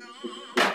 No.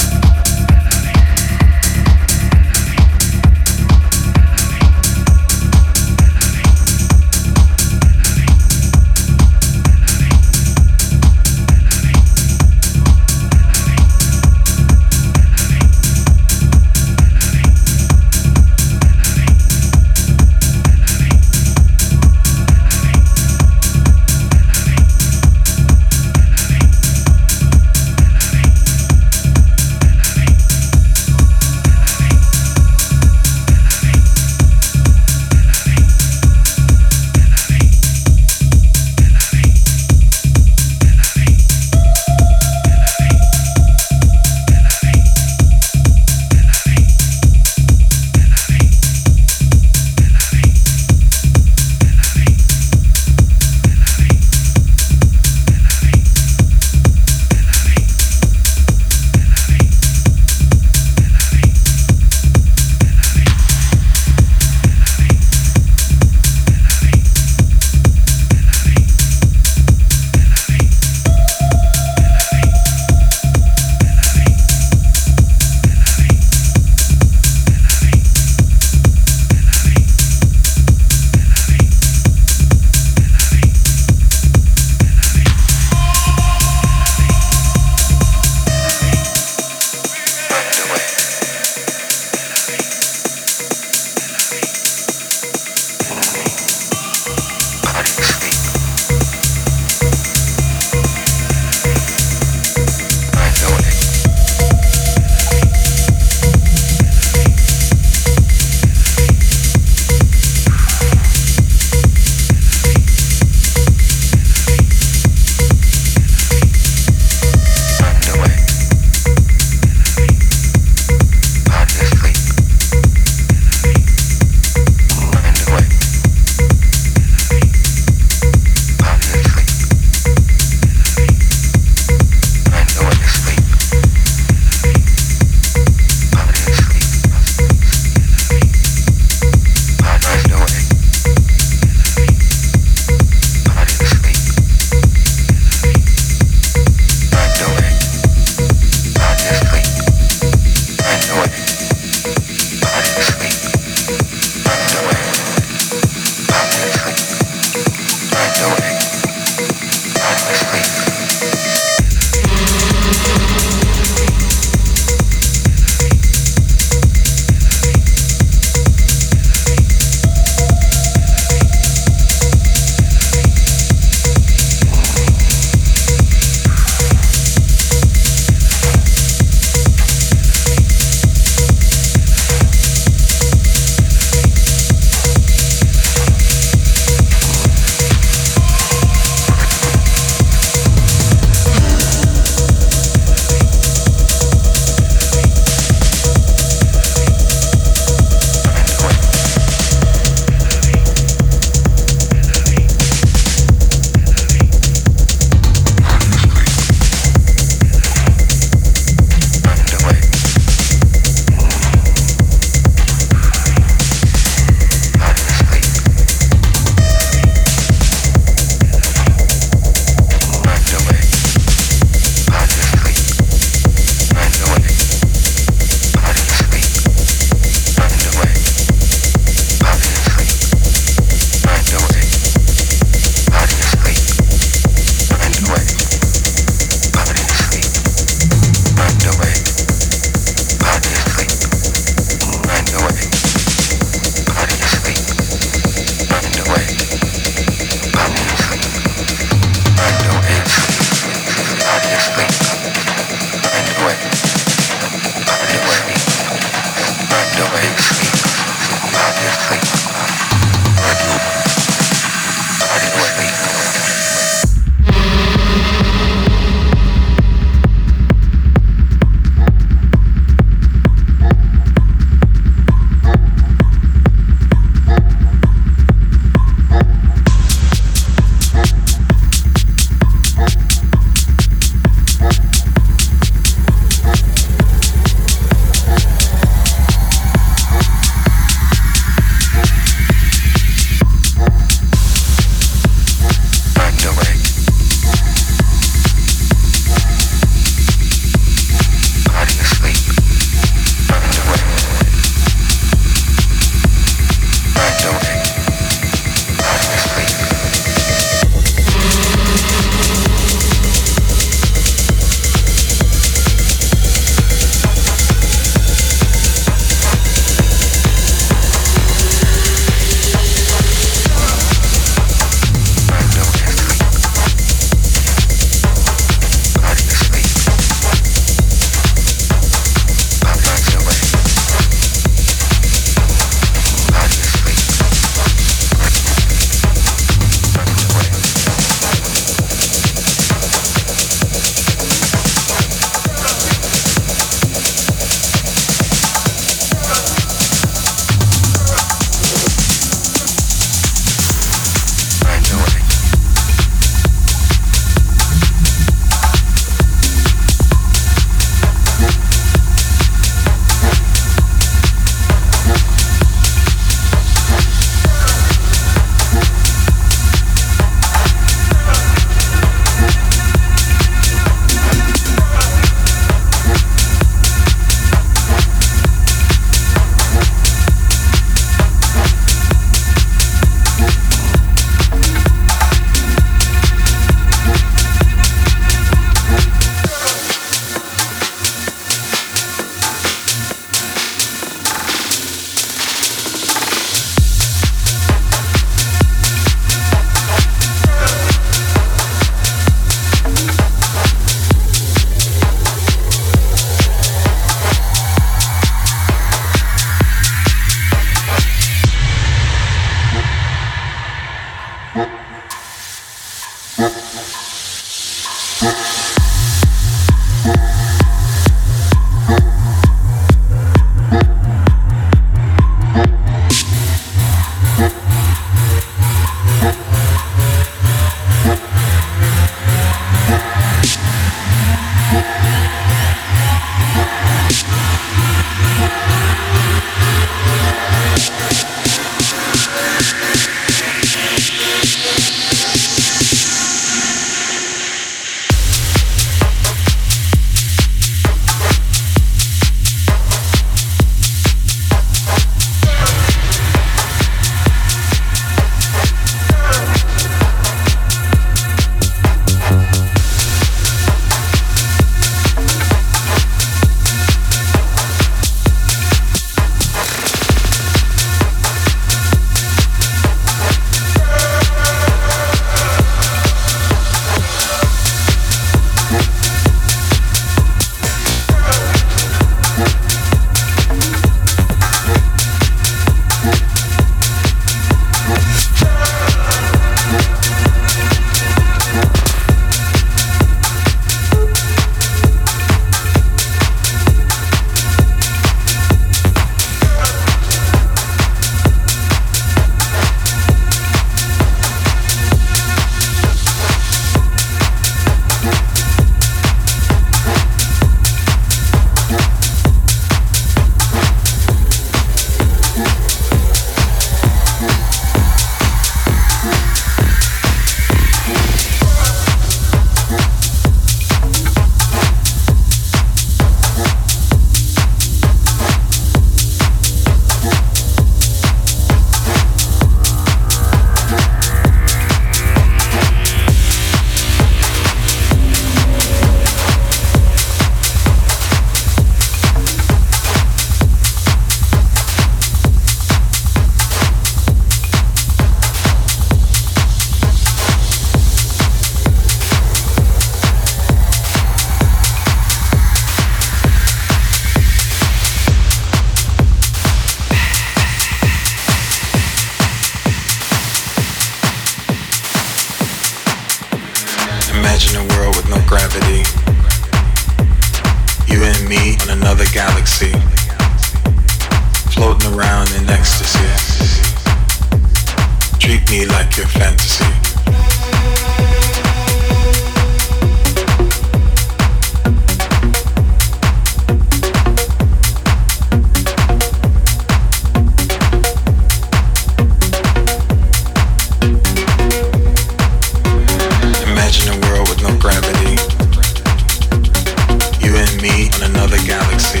another galaxy,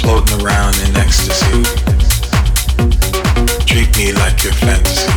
floating around in ecstasy. Treat me like your fantasy.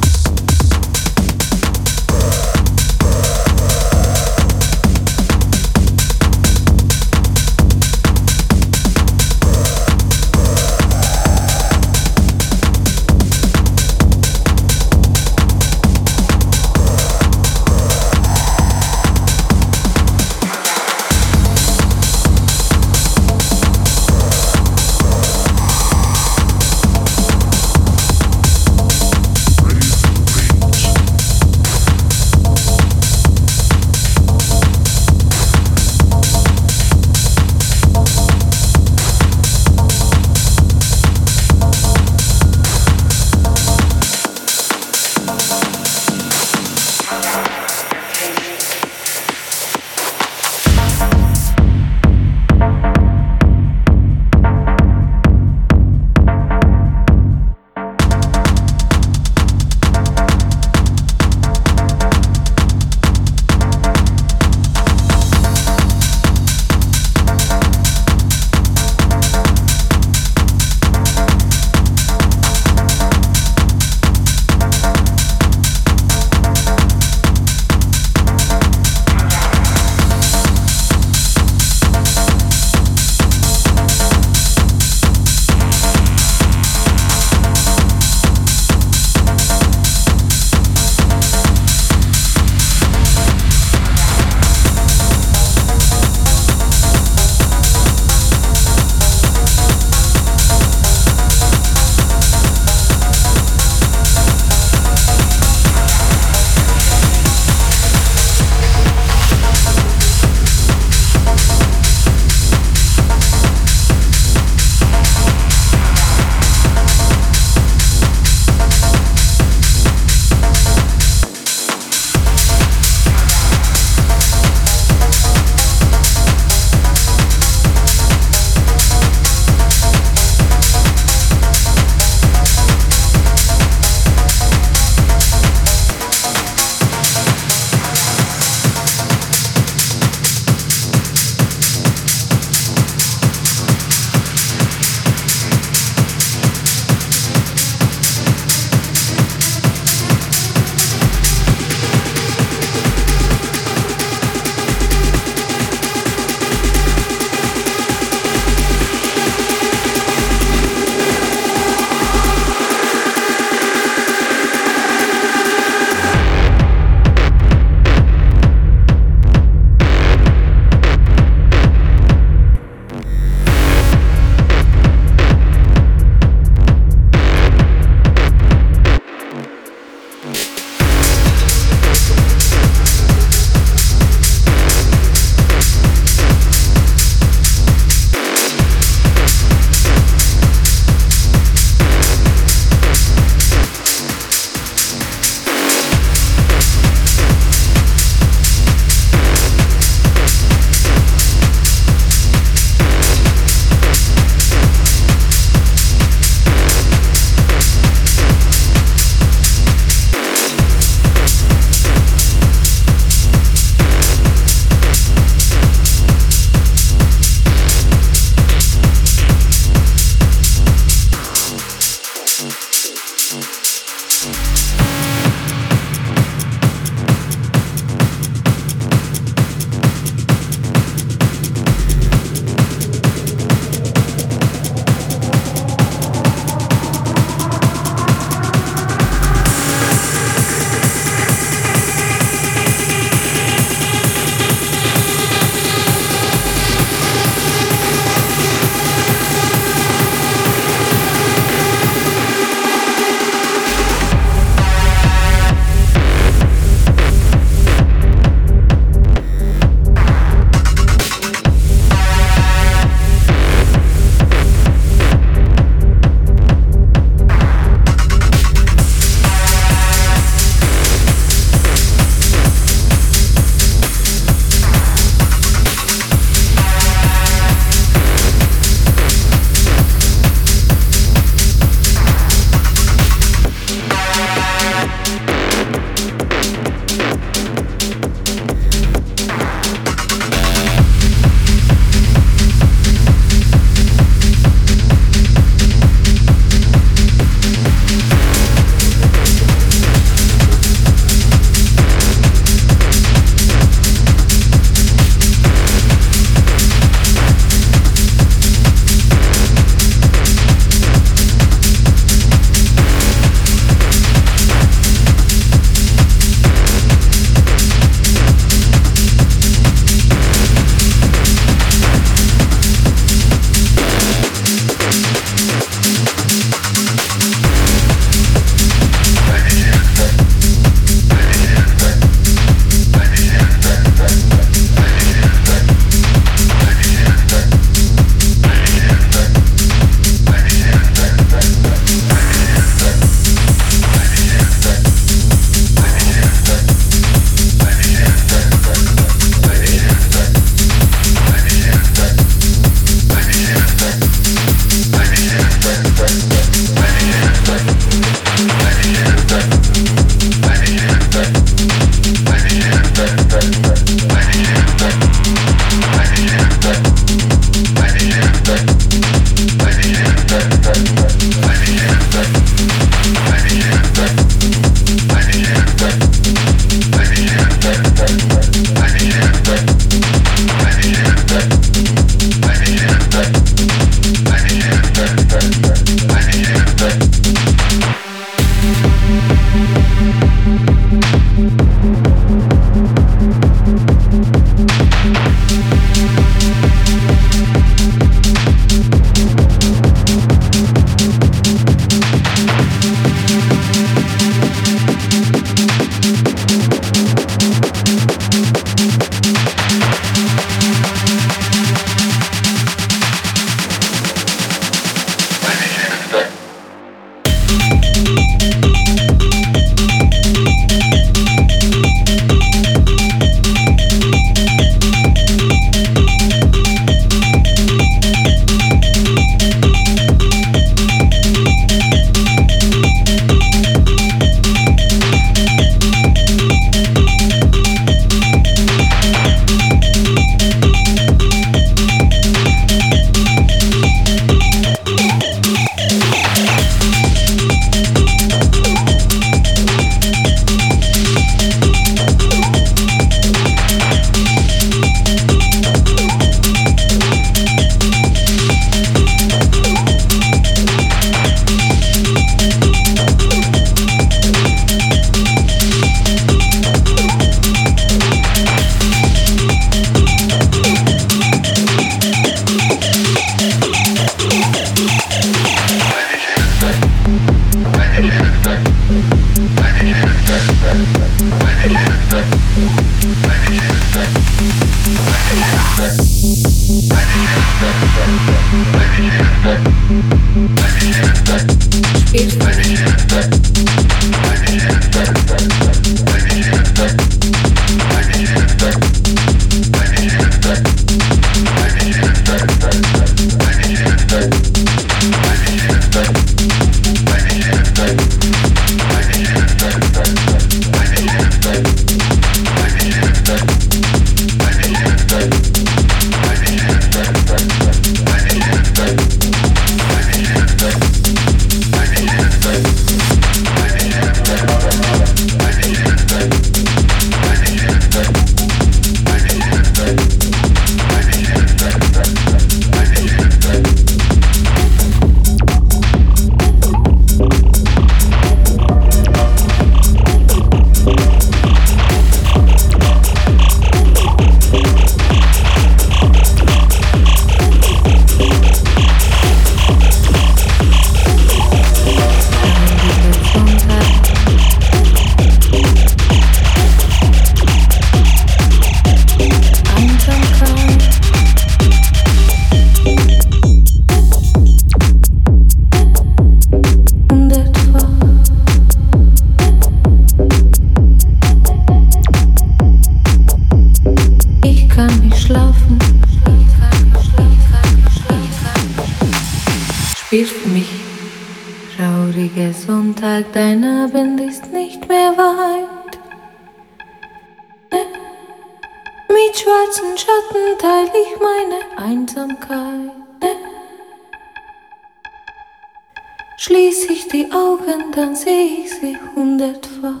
Schließ ich die Augen, dann seh ich sie hundertfach.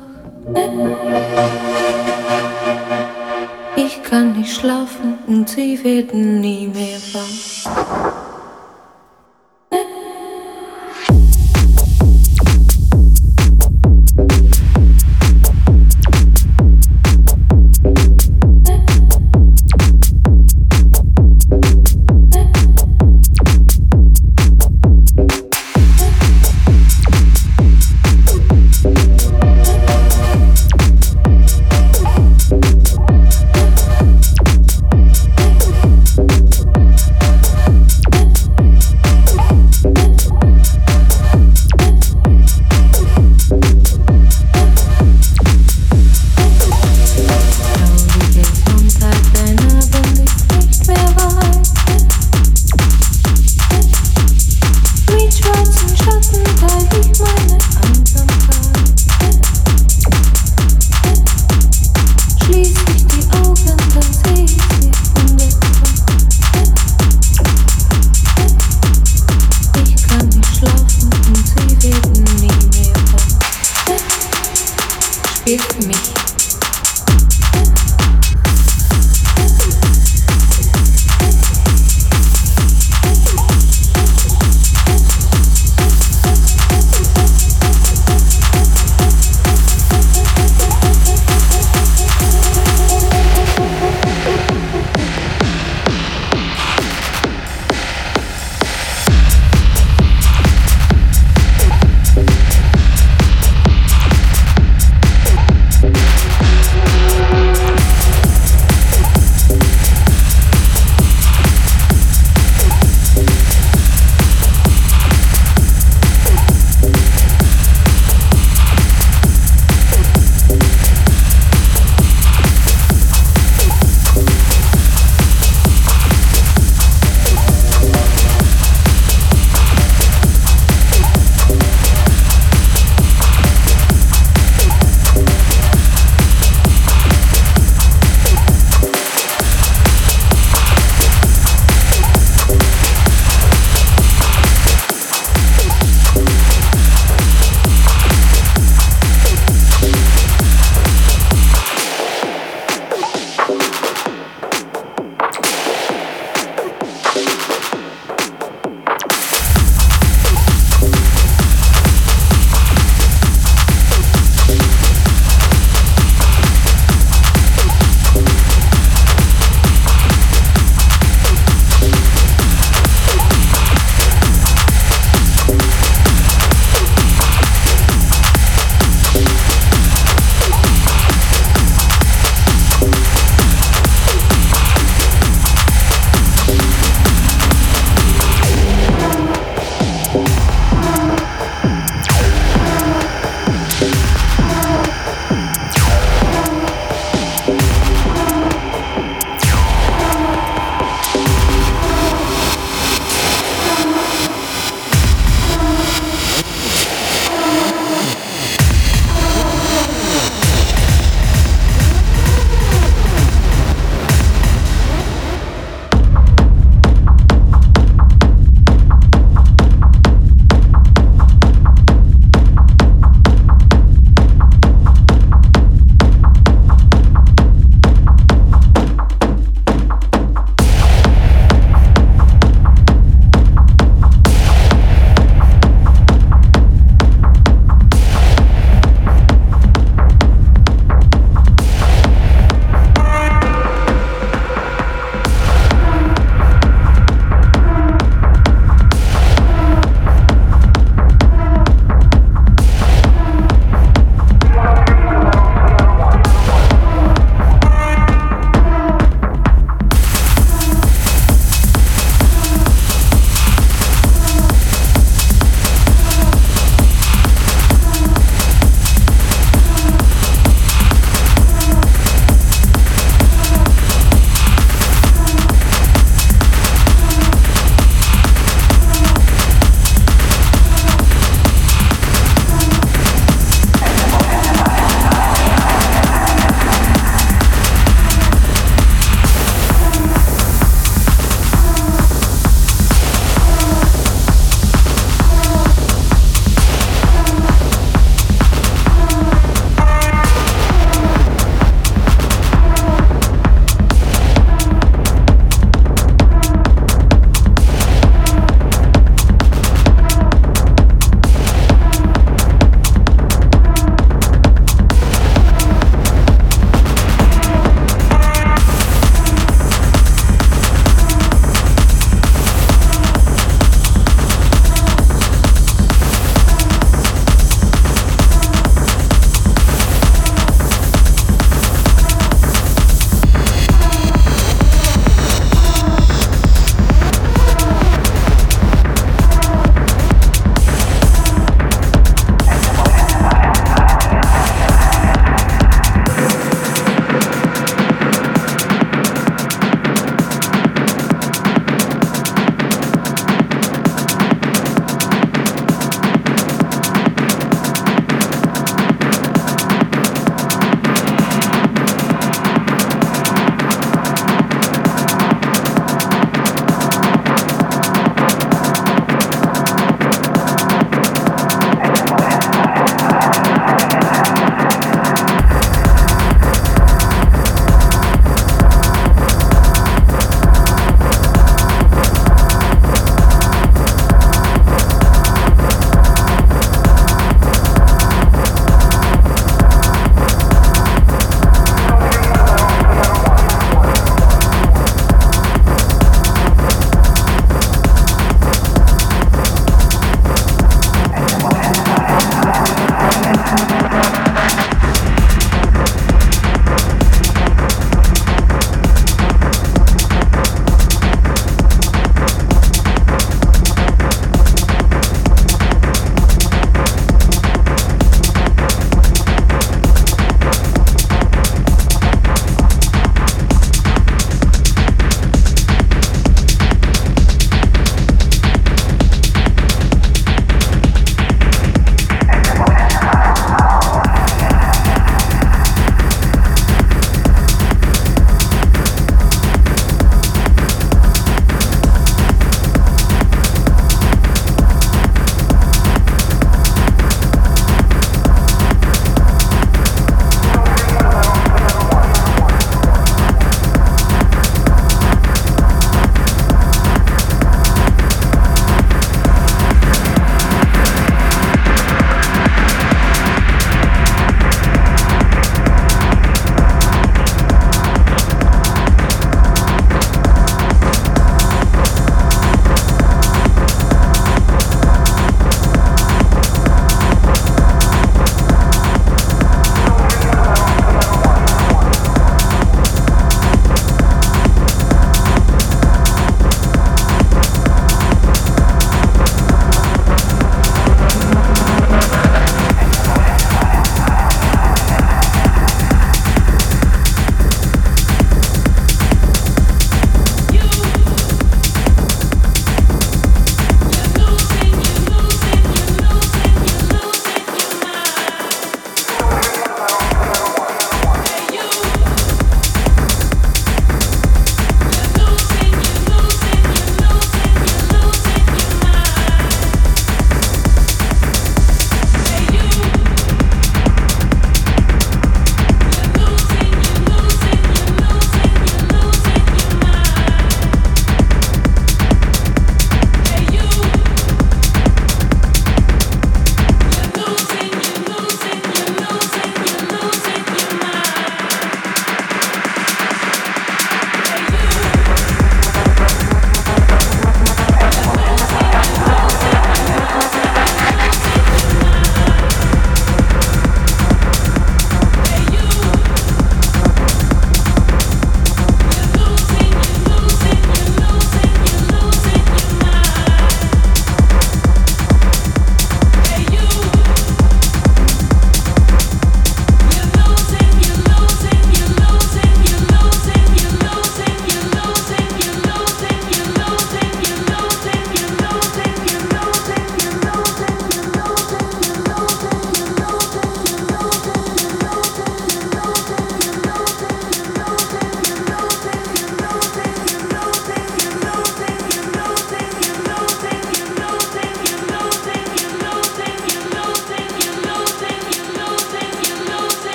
Ich kann nicht schlafen und sie werden nie mehr wach.